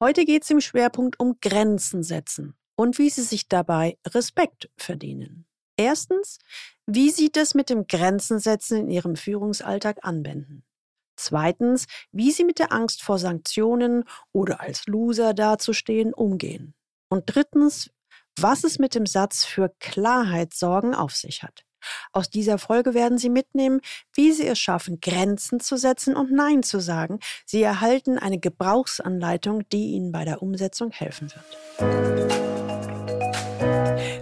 Heute geht es im Schwerpunkt um Grenzen setzen und wie Sie sich dabei Respekt verdienen. Erstens, wie Sie das mit dem Grenzen setzen in Ihrem Führungsalltag anwenden. Zweitens, wie Sie mit der Angst vor Sanktionen oder als Loser dazustehen umgehen. Und drittens, was es mit dem Satz für Klarheit sorgen auf sich hat. Aus dieser Folge werden Sie mitnehmen, wie Sie es schaffen, Grenzen zu setzen und Nein zu sagen. Sie erhalten eine Gebrauchsanleitung, die Ihnen bei der Umsetzung helfen wird.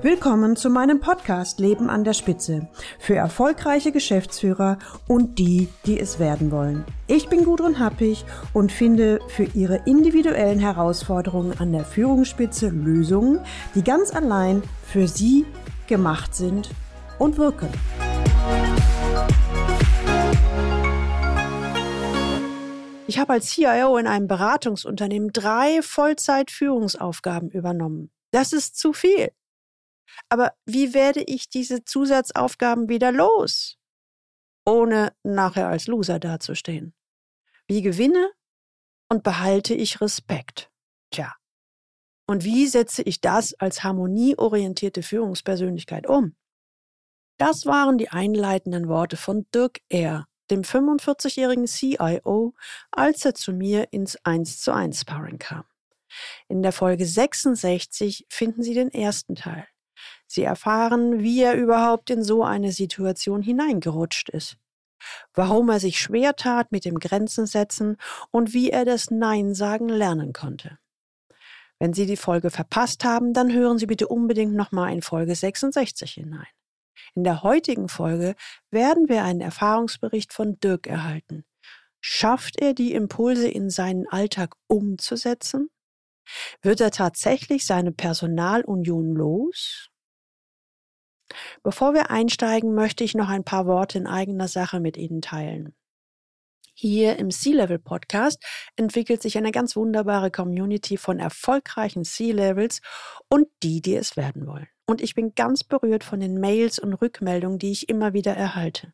Willkommen zu meinem Podcast Leben an der Spitze für erfolgreiche Geschäftsführer und die, die es werden wollen. Ich bin Gudrun Happig und finde für Ihre individuellen Herausforderungen an der Führungsspitze Lösungen, die ganz allein für Sie gemacht sind und wirken. Ich habe als CIO in einem Beratungsunternehmen drei Vollzeit-Führungsaufgaben übernommen. Das ist zu viel. Aber wie werde ich diese Zusatzaufgaben wieder los, ohne nachher als Loser dazustehen? Wie gewinne und behalte ich Respekt? Tja. Und wie setze ich das als harmonieorientierte Führungspersönlichkeit um? Das waren die einleitenden Worte von Dirk R., dem 45-jährigen CIO, als er zu mir ins 1 zu 1 Sparring kam. In der Folge 66 finden Sie den ersten Teil. Sie erfahren, wie er überhaupt in so eine Situation hineingerutscht ist, warum er sich schwer tat mit dem Grenzen setzen und wie er das Nein sagen lernen konnte. Wenn Sie die Folge verpasst haben, dann hören Sie bitte unbedingt nochmal in Folge 66 hinein. In der heutigen Folge werden wir einen Erfahrungsbericht von Dirk erhalten. Schafft er die Impulse in seinen Alltag umzusetzen? Wird er tatsächlich seine Personalunion los? Bevor wir einsteigen, möchte ich noch ein paar Worte in eigener Sache mit Ihnen teilen. Hier im C-Level Podcast entwickelt sich eine ganz wunderbare Community von erfolgreichen C-Levels und die, die es werden wollen. Und ich bin ganz berührt von den Mails und Rückmeldungen, die ich immer wieder erhalte.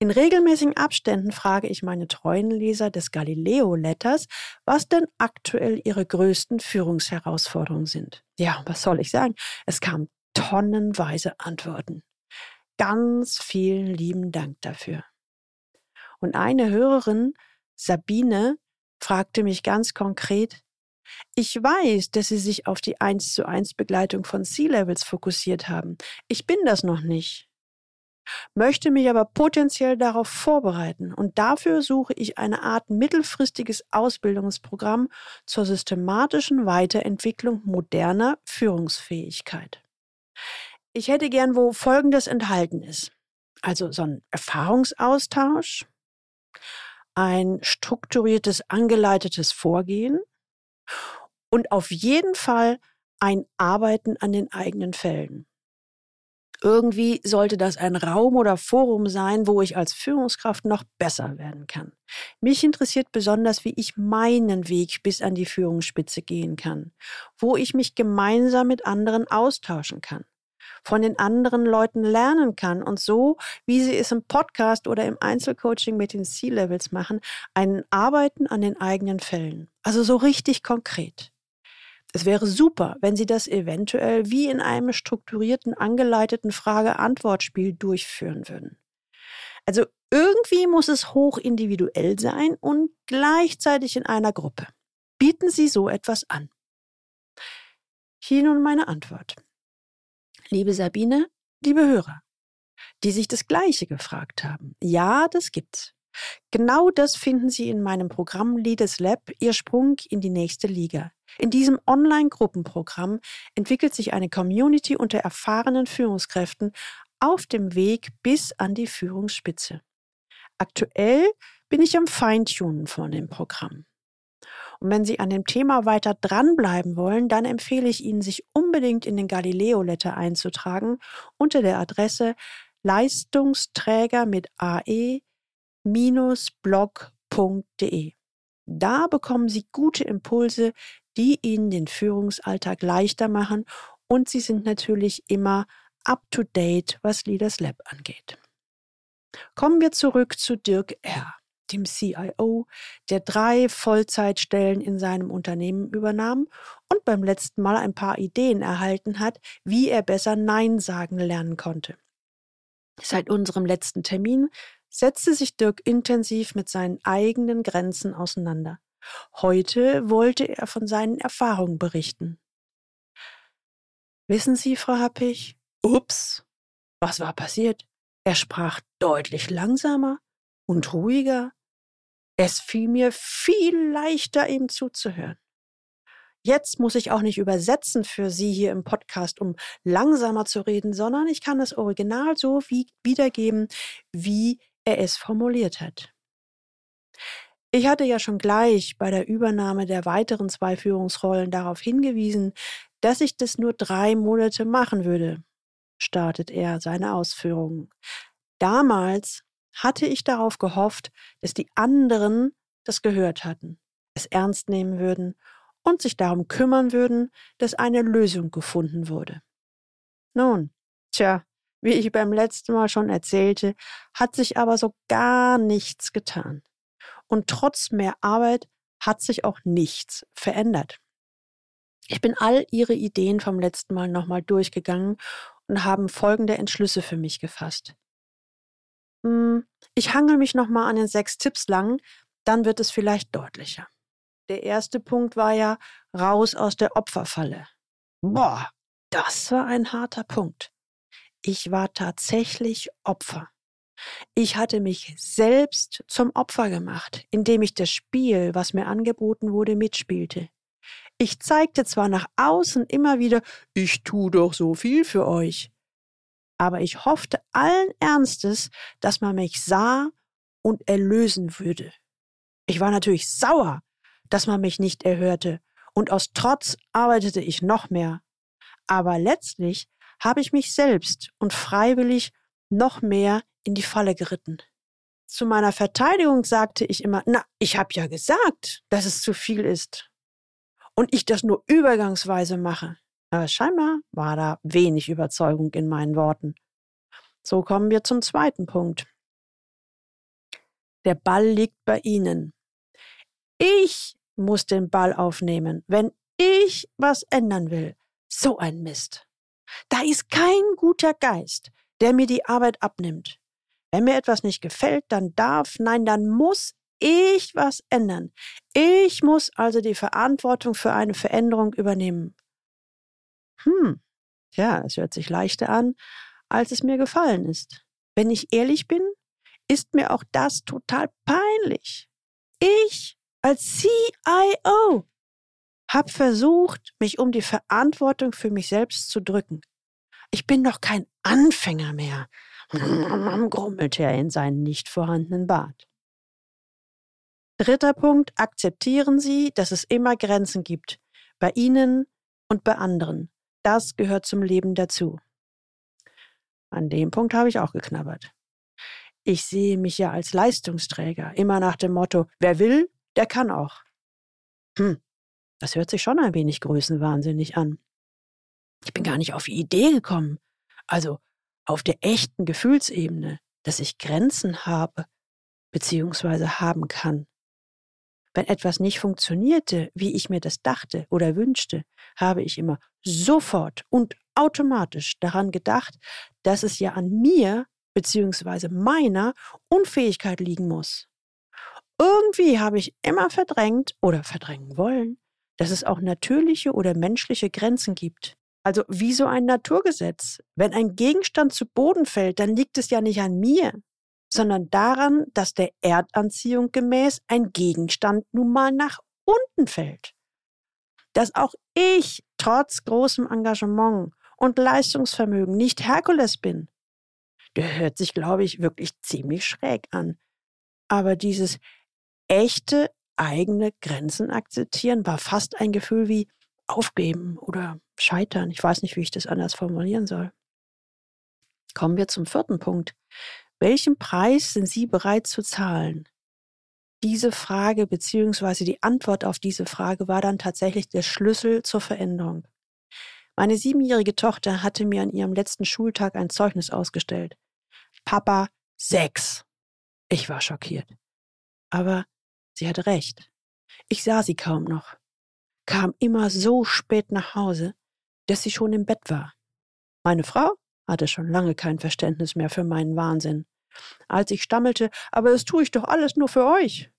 In regelmäßigen Abständen frage ich meine treuen Leser des Galileo Letters, was denn aktuell ihre größten Führungsherausforderungen sind. Ja, was soll ich sagen? Es kamen tonnenweise Antworten. Ganz vielen lieben Dank dafür. Und eine Hörerin, Sabine, fragte mich ganz konkret, ich weiß, dass Sie sich auf die 1 zu 1 Begleitung von C-Levels fokussiert haben. Ich bin das noch nicht. Möchte mich aber potenziell darauf vorbereiten und dafür suche ich eine Art mittelfristiges Ausbildungsprogramm zur systematischen Weiterentwicklung moderner Führungsfähigkeit. Ich hätte gern, wo Folgendes enthalten ist. Also so ein Erfahrungsaustausch, ein strukturiertes, angeleitetes Vorgehen und auf jeden Fall ein Arbeiten an den eigenen Fällen. Irgendwie sollte das ein Raum oder Forum sein, wo ich als Führungskraft noch besser werden kann. Mich interessiert besonders, wie ich meinen Weg bis an die Führungsspitze gehen kann, wo ich mich gemeinsam mit anderen austauschen kann, von den anderen Leuten lernen kann und so, wie sie es im Podcast oder im Einzelcoaching mit den C-Levels machen, ein Arbeiten an den eigenen Fällen. Also so richtig konkret. Es wäre super, wenn Sie das eventuell wie in einem strukturierten, angeleiteten Frage-Antwort-Spiel durchführen würden. Also irgendwie muss es hoch individuell sein und gleichzeitig in einer Gruppe. Bieten Sie so etwas an? Hier nun meine Antwort. Liebe Sabine, liebe Hörer, die sich das Gleiche gefragt haben. Ja, das gibt's. Genau das finden Sie in meinem Programm Leaders Lab, Ihr Sprung in die nächste Liga. In diesem Online-Gruppenprogramm entwickelt sich eine Community unter erfahrenen Führungskräften auf dem Weg bis an die Führungsspitze. Aktuell bin ich am Feintunen von dem Programm. Und wenn Sie an dem Thema weiter dranbleiben wollen, dann empfehle ich Ihnen, sich unbedingt in den Galileo Letter einzutragen unter der Adresse Leistungsträger mit ae blog.de. Da bekommen Sie gute Impulse, die Ihnen den Führungsalltag leichter machen und Sie sind natürlich immer up-to-date, was Leaders Lab angeht. Kommen wir zurück zu Dirk R. dem CIO, der drei Vollzeitstellen in seinem Unternehmen übernahm und beim letzten Mal ein paar Ideen erhalten hat, wie er besser Nein sagen lernen konnte. Seit unserem letzten Termin setzte sich Dirk intensiv mit seinen eigenen Grenzen auseinander. Heute wollte er von seinen Erfahrungen berichten. Wissen Sie, Frau Happig? Ups, was war passiert? Er sprach deutlich langsamer und ruhiger. Es fiel mir viel leichter, ihm zuzuhören. Jetzt muss ich auch nicht übersetzen für Sie hier im Podcast, um langsamer zu reden, sondern ich kann das Original so wie wiedergeben, wie er es formuliert hat. Ich hatte ja schon gleich bei der Übernahme der weiteren zwei Führungsrollen darauf hingewiesen, dass ich das nur drei Monate machen würde, startet er seine Ausführungen. Damals hatte ich darauf gehofft, dass die anderen das gehört hatten, es ernst nehmen würden und sich darum kümmern würden, dass eine Lösung gefunden wurde. Nun, tja, wie ich beim letzten Mal schon erzählte, hat sich aber so gar nichts getan. Und trotz mehr Arbeit hat sich auch nichts verändert. Ich bin all Ihre Ideen vom letzten Mal nochmal durchgegangen und haben folgende Entschlüsse für mich gefasst. Hm, ich hangel mich nochmal an den sechs Tipps lang, dann wird es vielleicht deutlicher. Der erste Punkt war ja raus aus der Opferfalle. Boah, das war ein harter Punkt. Ich war tatsächlich Opfer. Ich hatte mich selbst zum Opfer gemacht, indem ich das Spiel, was mir angeboten wurde, mitspielte. Ich zeigte zwar nach außen immer wieder, ich tu doch so viel für euch, aber ich hoffte allen Ernstes, dass man mich sah und erlösen würde. Ich war natürlich sauer, dass man mich nicht erhörte, und aus Trotz arbeitete ich noch mehr. Aber letztlich habe ich mich selbst und freiwillig noch mehr in die Falle geritten. Zu meiner Verteidigung sagte ich immer, na, ich habe ja gesagt, dass es zu viel ist. Und ich das nur übergangsweise mache. Aber scheinbar war da wenig Überzeugung in meinen Worten. So kommen wir zum zweiten Punkt. Der Ball liegt bei Ihnen. Ich muss den Ball aufnehmen, wenn ich was ändern will. So ein Mist. Da ist kein guter Geist, der mir die Arbeit abnimmt. Wenn mir etwas nicht gefällt, dann darf, nein, dann muss ich was ändern. Ich muss also die Verantwortung für eine Veränderung übernehmen. Hm, ja, es hört sich leichter an, als es mir gefallen ist. Wenn ich ehrlich bin, ist mir auch das total peinlich. Ich als CIO habe versucht, mich um die Verantwortung für mich selbst zu drücken. Ich bin doch kein Anfänger mehr, grummelte er in seinen nicht vorhandenen Bart. Dritter Punkt, akzeptieren Sie, dass es immer Grenzen gibt, bei Ihnen und bei anderen. Das gehört zum Leben dazu. An dem Punkt habe ich auch geknabbert. Ich sehe mich ja als Leistungsträger, immer nach dem Motto, wer will, der kann auch. Hm, das hört sich schon ein wenig größenwahnsinnig an. Ich bin gar nicht auf die Idee gekommen, also auf der echten Gefühlsebene, dass ich Grenzen habe, beziehungsweise haben kann. Wenn etwas nicht funktionierte, wie ich mir das dachte oder wünschte, habe ich immer sofort und automatisch daran gedacht, dass es ja an mir beziehungsweise meiner Unfähigkeit liegen muss. Irgendwie habe ich immer verdrängt oder verdrängen wollen, dass es auch natürliche oder menschliche Grenzen gibt. Also wie so ein Naturgesetz. Wenn ein Gegenstand zu Boden fällt, dann liegt es ja nicht an mir, sondern daran, dass der Erdanziehung gemäß ein Gegenstand nun mal nach unten fällt. Dass auch ich trotz großem Engagement und Leistungsvermögen nicht Herkules bin. Der hört sich, glaube ich, wirklich ziemlich schräg an. Aber dieses echte eigene Grenzen akzeptieren war fast ein Gefühl wie aufgeben oder scheitern. Ich weiß nicht, wie ich das anders formulieren soll. Kommen wir zum vierten Punkt. Welchen Preis sind Sie bereit zu zahlen? Diese Frage bzw. die Antwort auf diese Frage war dann tatsächlich der Schlüssel zur Veränderung. Meine siebenjährige Tochter hatte mir an ihrem letzten Schultag ein Zeugnis ausgestellt. Papa sechs. Ich war schockiert. Aber sie hatte recht. Ich sah sie kaum noch, kam immer so spät nach Hause, dass sie schon im Bett war. Meine Frau hatte schon lange kein Verständnis mehr für meinen Wahnsinn. Als ich stammelte, aber das tue ich doch alles nur für euch,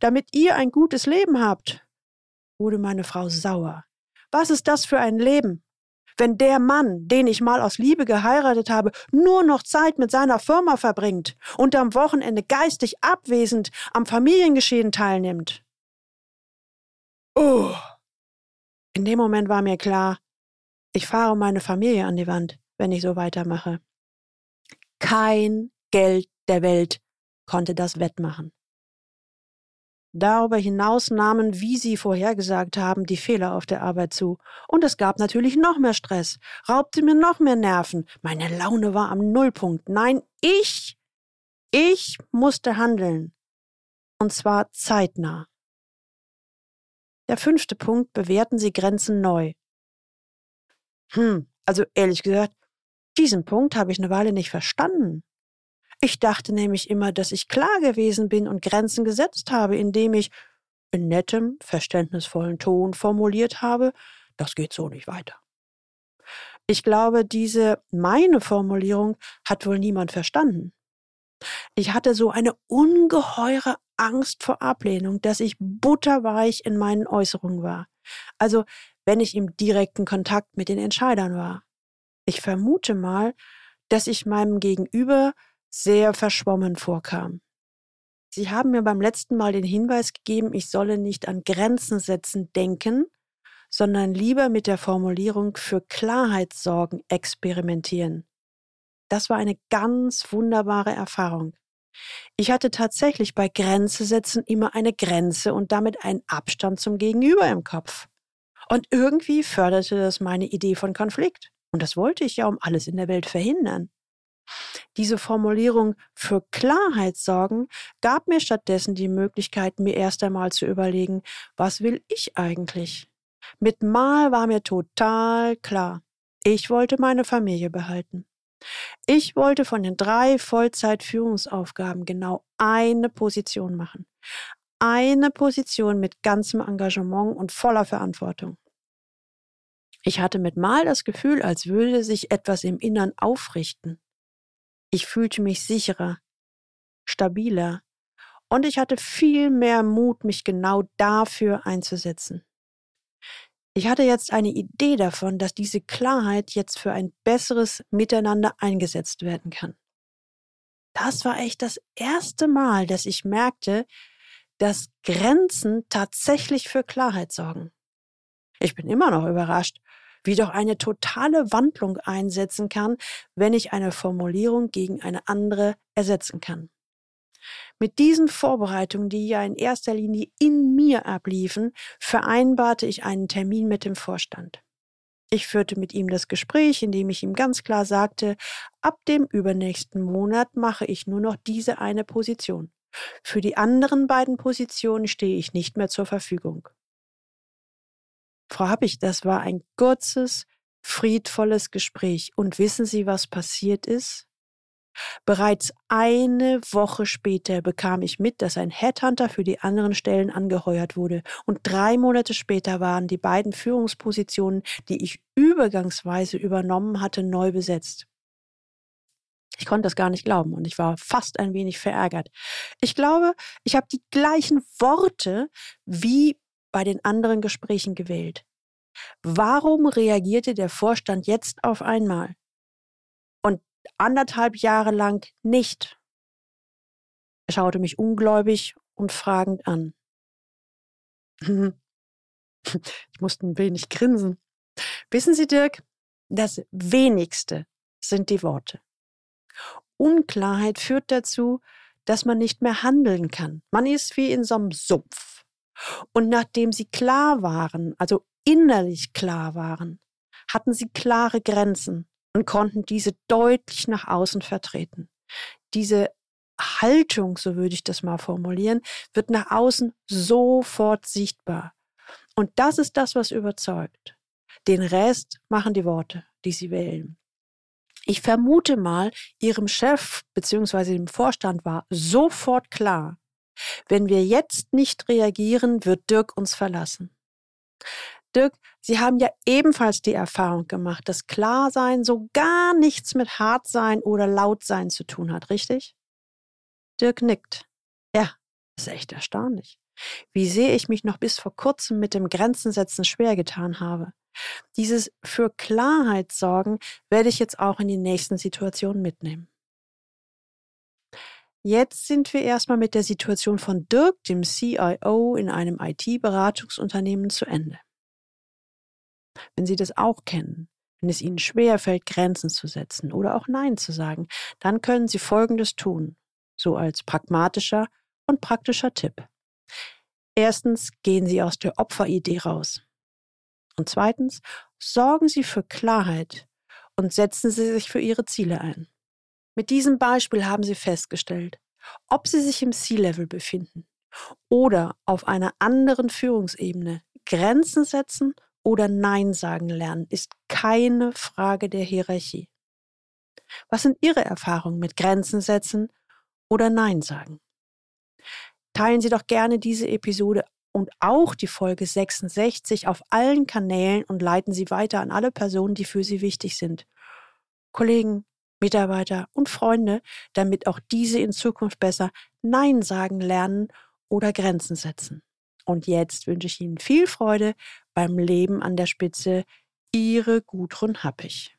damit ihr ein gutes Leben habt, wurde meine Frau sauer. Was ist das für ein Leben? Wenn der Mann, den ich mal aus Liebe geheiratet habe, nur noch Zeit mit seiner Firma verbringt und am Wochenende geistig abwesend am Familiengeschehen teilnimmt. Oh. In dem Moment war mir klar, ich fahre meine Familie an die Wand, wenn ich so weitermache. Kein Geld der Welt konnte das wettmachen. Darüber hinaus nahmen, wie Sie vorhergesagt haben, die Fehler auf der Arbeit zu. Und es gab natürlich noch mehr Stress, raubte mir noch mehr Nerven. Meine Laune war am Nullpunkt. Nein, ich, ich musste handeln. Und zwar zeitnah. Der fünfte Punkt, bewerten Sie Grenzen neu. Hm, also ehrlich gesagt, diesen Punkt habe ich eine Weile nicht verstanden. Ich dachte nämlich immer, dass ich klar gewesen bin und Grenzen gesetzt habe, indem ich in nettem, verständnisvollen Ton formuliert habe, das geht so nicht weiter. Ich glaube, diese meine Formulierung hat wohl niemand verstanden. Ich hatte so eine ungeheure Angst vor Ablehnung, dass ich butterweich in meinen Äußerungen war. Also, wenn ich im direkten Kontakt mit den Entscheidern war. Ich vermute mal, dass ich meinem Gegenüber sehr verschwommen vorkam. Sie haben mir beim letzten Mal den Hinweis gegeben, ich solle nicht an Grenzen setzen denken, sondern lieber mit der Formulierung für Klarheit sorgen experimentieren. Das war eine ganz wunderbare Erfahrung. Ich hatte tatsächlich bei Grenze setzen immer eine Grenze und damit einen Abstand zum Gegenüber im Kopf. Und irgendwie förderte das meine Idee von Konflikt. Und das wollte ich ja um alles in der Welt verhindern. Diese Formulierung für Klarheit sorgen gab mir stattdessen die Möglichkeit, mir erst einmal zu überlegen, was will ich eigentlich? Mit Mal war mir total klar. Ich wollte meine Familie behalten. Ich wollte von den drei Vollzeitführungsaufgaben genau eine Position machen. Eine Position mit ganzem Engagement und voller Verantwortung. Ich hatte mit Mal das Gefühl, als würde sich etwas im Innern aufrichten. Ich fühlte mich sicherer, stabiler und ich hatte viel mehr Mut, mich genau dafür einzusetzen. Ich hatte jetzt eine Idee davon, dass diese Klarheit jetzt für ein besseres Miteinander eingesetzt werden kann. Das war echt das erste Mal, dass ich merkte, dass Grenzen tatsächlich für Klarheit sorgen. Ich bin immer noch überrascht, wie doch eine totale Wandlung einsetzen kann, wenn ich eine Formulierung gegen eine andere ersetzen kann. Mit diesen Vorbereitungen, die ja in erster Linie in mir abliefen, vereinbarte ich einen Termin mit dem Vorstand. Ich führte mit ihm das Gespräch, in dem ich ihm ganz klar sagte, ab dem übernächsten Monat mache ich nur noch diese eine Position. Für die anderen beiden Positionen stehe ich nicht mehr zur Verfügung. Frau Happig, das war ein kurzes, friedvolles Gespräch. Und wissen Sie, was passiert ist? Bereits eine Woche später bekam ich mit, dass ein Headhunter für die anderen Stellen angeheuert wurde. Und drei Monate später waren die beiden Führungspositionen, die ich übergangsweise übernommen hatte, neu besetzt. Ich konnte das gar nicht glauben und ich war fast ein wenig verärgert. Ich glaube, ich habe die gleichen Worte wie bei den anderen Gesprächen gewählt. Warum reagierte der Vorstand jetzt auf einmal und anderthalb Jahre lang nicht? Er schaute mich ungläubig und fragend an. Ich musste ein wenig grinsen. Wissen Sie, Dirk, das wenigste sind die Worte. Unklarheit führt dazu, dass man nicht mehr handeln kann. Man ist wie in so einem Sumpf. Und nachdem sie klar waren, also innerlich klar waren, hatten sie klare Grenzen und konnten diese deutlich nach außen vertreten. Diese Haltung, so würde ich das mal formulieren, wird nach außen sofort sichtbar. Und das ist das, was überzeugt. Den Rest machen die Worte, die sie wählen. Ich vermute mal, ihrem Chef bzw. dem Vorstand war sofort klar, Wenn wir jetzt nicht reagieren, wird Dirk uns verlassen. Dirk, Sie haben ja ebenfalls die Erfahrung gemacht, dass Klarsein so gar nichts mit Hartsein oder Lautsein zu tun hat, richtig? Dirk nickt. Ja, ist echt erstaunlich. Wie sehr ich mich noch bis vor kurzem mit dem Grenzensetzen schwer getan habe. Dieses für Klarheit sorgen werde ich jetzt auch in die nächsten Situationen mitnehmen. Jetzt sind wir erstmal mit der Situation von Dirk, dem CIO in einem IT-Beratungsunternehmen, zu Ende. Wenn Sie das auch kennen, wenn es Ihnen schwerfällt, Grenzen zu setzen oder auch Nein zu sagen, dann können Sie Folgendes tun, so als pragmatischer und praktischer Tipp. Erstens gehen Sie aus der Opferidee raus. Und zweitens sorgen Sie für Klarheit und setzen Sie sich für Ihre Ziele ein. Mit diesem Beispiel haben Sie festgestellt, ob Sie sich im C-Level befinden oder auf einer anderen Führungsebene, Grenzen setzen oder Nein sagen lernen, ist keine Frage der Hierarchie. Was sind Ihre Erfahrungen mit Grenzen setzen oder Nein sagen? Teilen Sie doch gerne diese Episode und auch die Folge 66 auf allen Kanälen und leiten Sie weiter an alle Personen, die für Sie wichtig sind. Kollegen, Mitarbeiter und Freunde, damit auch diese in Zukunft besser Nein sagen lernen oder Grenzen setzen. Und jetzt wünsche ich Ihnen viel Freude beim Leben an der Spitze. Ihre Gudrun Happig.